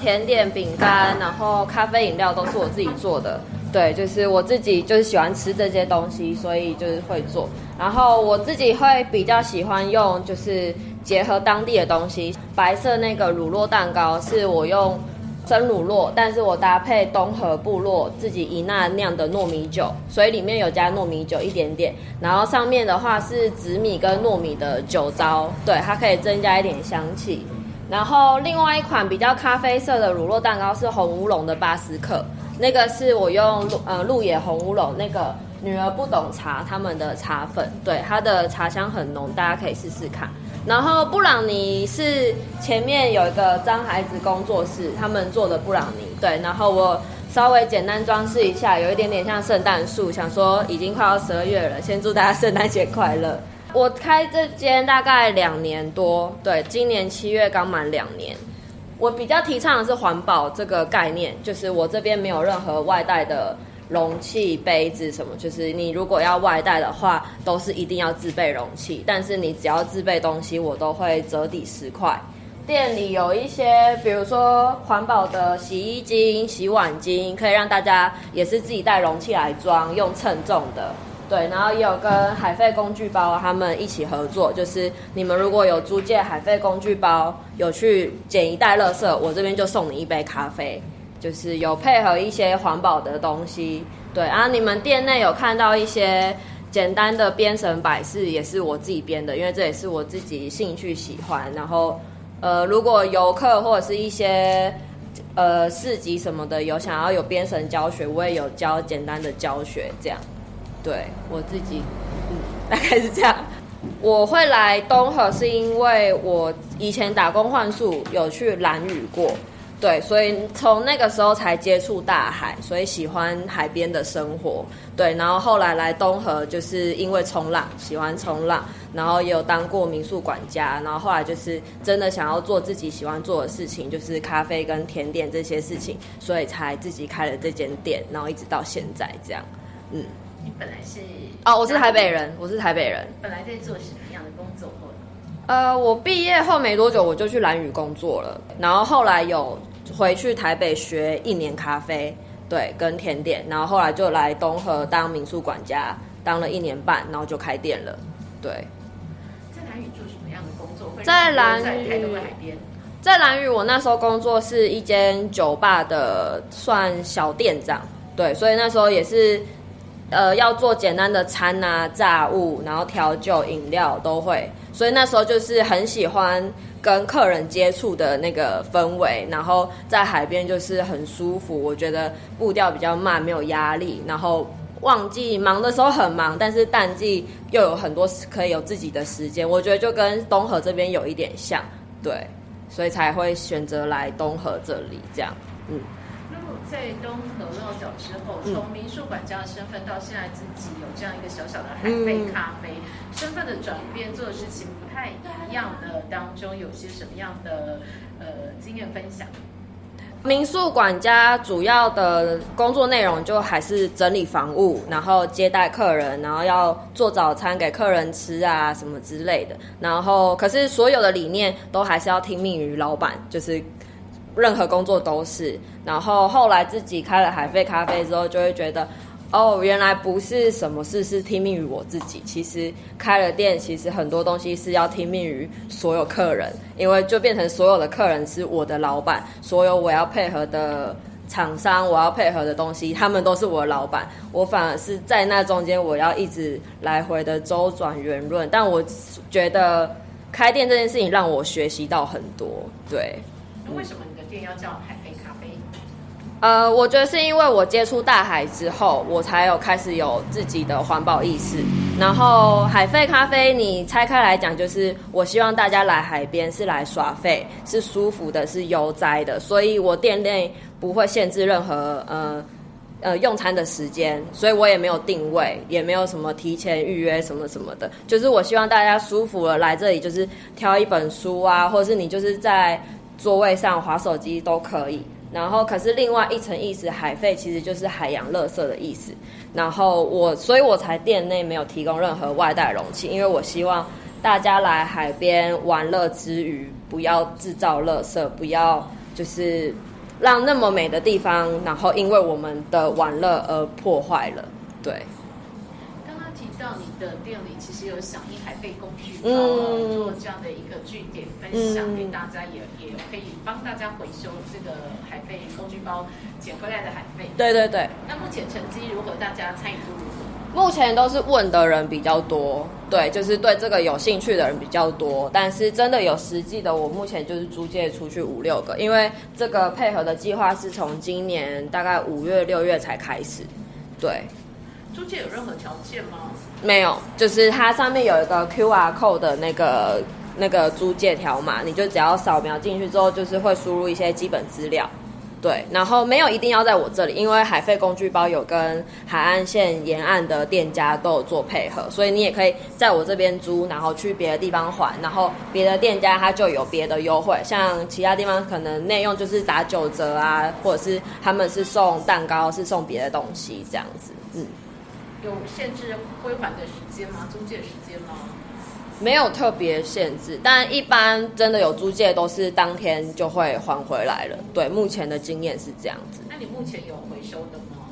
甜点、饼干，然后咖啡、饮料都是我自己做的。对，就是我自己就是喜欢吃这些东西，所以就是会做。然后我自己会比较喜欢用，就是结合当地的东西。白色那个乳酪蛋糕是我用生乳酪，但是我搭配东河部落自己伊那酿的糯米酒，所以里面有加糯米酒一点点。然后上面的话是紫米跟糯米的酒糟，对，它可以增加一点香气。然后另外一款比较咖啡色的乳酪蛋糕是红乌龙的巴斯克，那个是我用呃鹿野红乌龙那个女儿不懂茶他们的茶粉，对它的茶香很浓，大家可以试试看。然后布朗尼是前面有一个张孩子工作室他们做的布朗尼，对，然后我稍微简单装饰一下，有一点点像圣诞树，想说已经快要十二月了，先祝大家圣诞节快乐。我开这间大概两年多，对，今年七月刚满两年。我比较提倡的是环保这个概念，就是我这边没有任何外带的容器、杯子什么，就是你如果要外带的话，都是一定要自备容器。但是你只要自备东西，我都会折抵十块。店里有一些，比如说环保的洗衣精、洗碗精，可以让大家也是自己带容器来装，用称重的。对，然后也有跟海费工具包他们一起合作，就是你们如果有租借海费工具包，有去捡一袋垃圾，我这边就送你一杯咖啡，就是有配合一些环保的东西。对，然后你们店内有看到一些简单的编绳摆饰，也是我自己编的，因为这也是我自己兴趣喜欢。然后，呃，如果游客或者是一些呃市集什么的有想要有编绳教学，我也有教简单的教学这样。对我自己，嗯，大概是这样。我会来东河，是因为我以前打工换宿有去蓝屿过，对，所以从那个时候才接触大海，所以喜欢海边的生活。对，然后后来来东河，就是因为冲浪，喜欢冲浪，然后也有当过民宿管家，然后后来就是真的想要做自己喜欢做的事情，就是咖啡跟甜点这些事情，所以才自己开了这间店，然后一直到现在这样，嗯。你本来是哦，我是台北人，我是台北人。本来在做什么样的工作？呃，我毕业后没多久，我就去蓝屿工作了。然后后来有回去台北学一年咖啡，对，跟甜点。然后后来就来东河当民宿管家，当了一年半，然后就开店了。对，在蓝屿做什么样的工作？在蓝屿，在蓝屿，我那时候工作是一间酒吧的算小店长，对，所以那时候也是。呃，要做简单的餐啊、炸物，然后调酒、饮料都会，所以那时候就是很喜欢跟客人接触的那个氛围，然后在海边就是很舒服，我觉得步调比较慢，没有压力，然后旺季忙的时候很忙，但是淡季又有很多可以有自己的时间，我觉得就跟东河这边有一点像，对，所以才会选择来东河这里这样，嗯。在东河落脚之后，从民宿管家的身份到现在自己有这样一个小小的海贝咖啡身份的转变，做的事情不太一样的当中，有些什么样的呃经验分享？民宿管家主要的工作内容就还是整理房屋，然后接待客人，然后要做早餐给客人吃啊什么之类的。然后可是所有的理念都还是要听命于老板，就是。任何工作都是，然后后来自己开了海飞咖啡之后，就会觉得，哦，原来不是什么事是听命于我自己，其实开了店，其实很多东西是要听命于所有客人，因为就变成所有的客人是我的老板，所有我要配合的厂商，我要配合的东西，他们都是我的老板，我反而是在那中间，我要一直来回的周转圆润，但我觉得开店这件事情让我学习到很多，对。为什么？要叫海飞咖啡？呃，我觉得是因为我接触大海之后，我才有开始有自己的环保意识。然后海费咖啡，你拆开来讲，就是我希望大家来海边是来耍费，是舒服的，是悠哉的。所以我店内。不会限制任何呃呃用餐的时间，所以我也没有定位，也没有什么提前预约什么什么的。就是我希望大家舒服了来这里，就是挑一本书啊，或者是你就是在座位上划手机都可以。然后，可是另外一层意思，海费其实就是海洋垃圾的意思。然后我，所以我才店内没有提供任何外带容器，因为我希望大家来海边玩乐之余，不要制造垃圾，不要就是让那么美的地方，然后因为我们的玩乐而破坏了。对。到你的店里其实有响应海贝工具包，做这样的一个据点分享给大家，也也可以帮大家回收这个海费工具包捡回来的海费。对对对。那目前成绩如何？大家参与度如何？目前都是问的人比较多，对，就是对这个有兴趣的人比较多。但是真的有实际的，我目前就是租借出去五六个，因为这个配合的计划是从今年大概五月六月才开始，对。租借有任何条件吗？没有，就是它上面有一个 Q R code 的那个那个租借条码，你就只要扫描进去之后，就是会输入一些基本资料。对，然后没有一定要在我这里，因为海费工具包有跟海岸线沿岸的店家都有做配合，所以你也可以在我这边租，然后去别的地方还，然后别的店家他就有别的优惠，像其他地方可能内用就是打九折啊，或者是他们是送蛋糕，是送别的东西这样子，嗯。有限制归还的时间吗？租借时间吗？没有特别限制，但一般真的有租借都是当天就会还回来了。对，目前的经验是这样子。那你目前有回收的吗？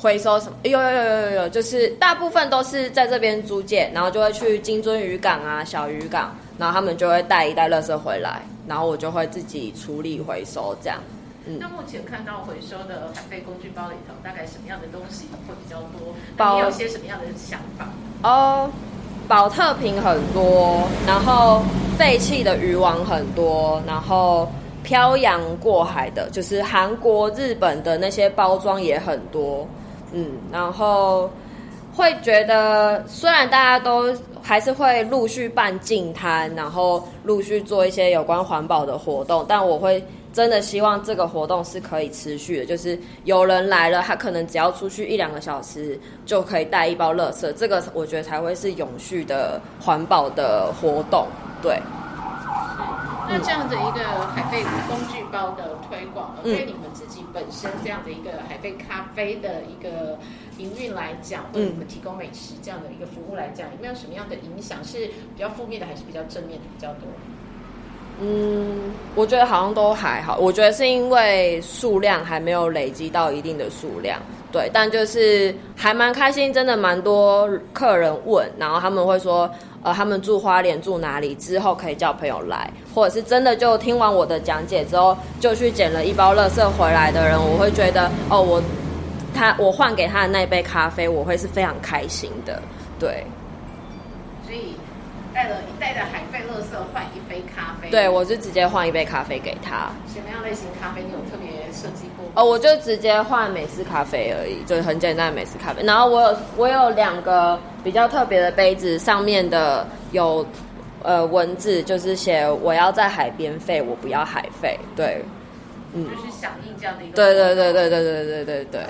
回收什么？有有有有有有，就是大部分都是在这边租借，然后就会去金樽渔港啊、小渔港，然后他们就会带一袋垃圾回来，然后我就会自己处理回收这样。那目前看到回收的海费工具包里头，大概什么样的东西会比较多？包有些什么样的想法？哦，保特瓶很多，然后废弃的渔网很多，然后漂洋过海的，就是韩国、日本的那些包装也很多。嗯，然后会觉得，虽然大家都还是会陆续办净摊，然后陆续做一些有关环保的活动，但我会。真的希望这个活动是可以持续的，就是有人来了，他可能只要出去一两个小时就可以带一包垃圾，这个我觉得才会是永续的环保的活动。对。那这样的一个海贝工具包的推广，对你们自己本身这样的一个海贝咖啡的一个营运来讲，为你们提供美食这样的一个服务来讲，有没有什么样的影响？是比较负面的，还是比较正面的比较多？嗯，我觉得好像都还好。我觉得是因为数量还没有累积到一定的数量，对。但就是还蛮开心，真的蛮多客人问，然后他们会说，呃，他们住花莲住哪里，之后可以叫朋友来，或者是真的就听完我的讲解之后，就去捡了一包垃圾回来的人，我会觉得，哦，我他我换给他的那杯咖啡，我会是非常开心的，对。所以。带了一袋的海费乐色换一杯咖啡，对我就直接换一杯咖啡给他。什么样类型咖啡你有特别设计过？哦，我就直接换美式咖啡而已，就是很简单的美式咖啡。然后我有我有两个比较特别的杯子，上面的有呃文字，就是写我要在海边费，我不要海费。对，嗯，就是响应这样的一个。对对对对对对对对对。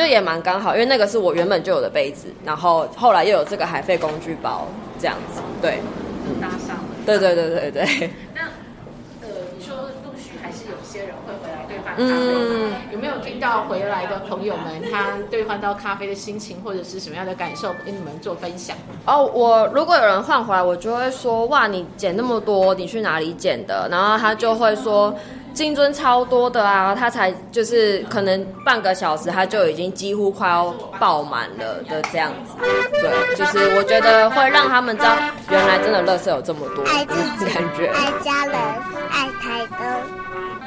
就也蛮刚好，因为那个是我原本就有的杯子，然后后来又有这个海费工具包，这样子，对，搭上了。对对对对对。那呃，你说陆续还是有些人换咖啡，有没有听到回来的朋友们他兑换到咖啡的心情或者是什么样的感受，跟你们做分享？哦，我如果有人换回来，我就会说哇，你捡那么多，你去哪里捡的？然后他就会说。金樽超多的啊，他才就是可能半个小时，他就已经几乎快要爆满了的这样子。对，就是我觉得会让他们知道，原来真的乐色有这么多，爱自己，感觉爱家人，爱台灯。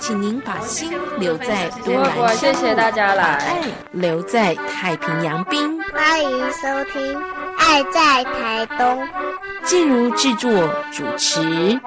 请您把心留在多兰谢谢大家来，爱留在太平洋滨。欢迎收听《爱在台东》。静茹制作主持。